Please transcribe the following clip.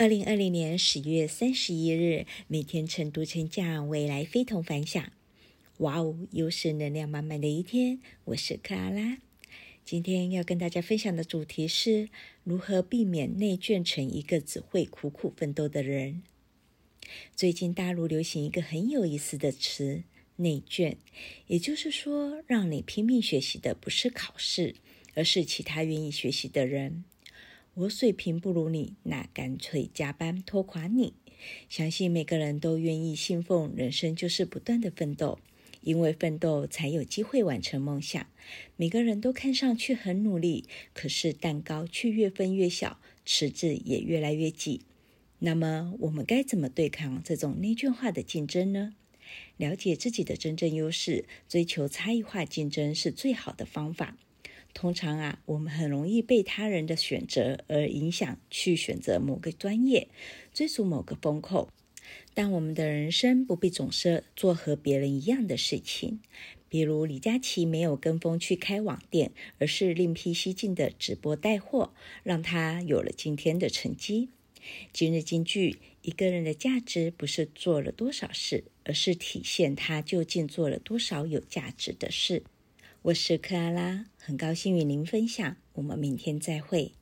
二零二零年十月三十一日，每天晨读成讲，未来非同凡响。哇哦，又是能量满满的一天。我是克拉拉，今天要跟大家分享的主题是如何避免内卷成一个只会苦苦奋斗的人。最近大陆流行一个很有意思的词“内卷”，也就是说，让你拼命学习的不是考试，而是其他愿意学习的人。我水平不如你，那干脆加班拖垮你。相信每个人都愿意信奉，人生就是不断的奋斗，因为奋斗才有机会完成梦想。每个人都看上去很努力，可是蛋糕却越分越小，池子也越来越挤。那么，我们该怎么对抗这种内卷化的竞争呢？了解自己的真正优势，追求差异化竞争是最好的方法。通常啊，我们很容易被他人的选择而影响，去选择某个专业，追逐某个风口。但我们的人生不必总是做和别人一样的事情。比如李佳琦没有跟风去开网店，而是另辟蹊径的直播带货，让他有了今天的成绩。今日金句：一个人的价值不是做了多少事，而是体现他究竟做了多少有价值的事。我是克拉拉，很高兴与您分享。我们明天再会。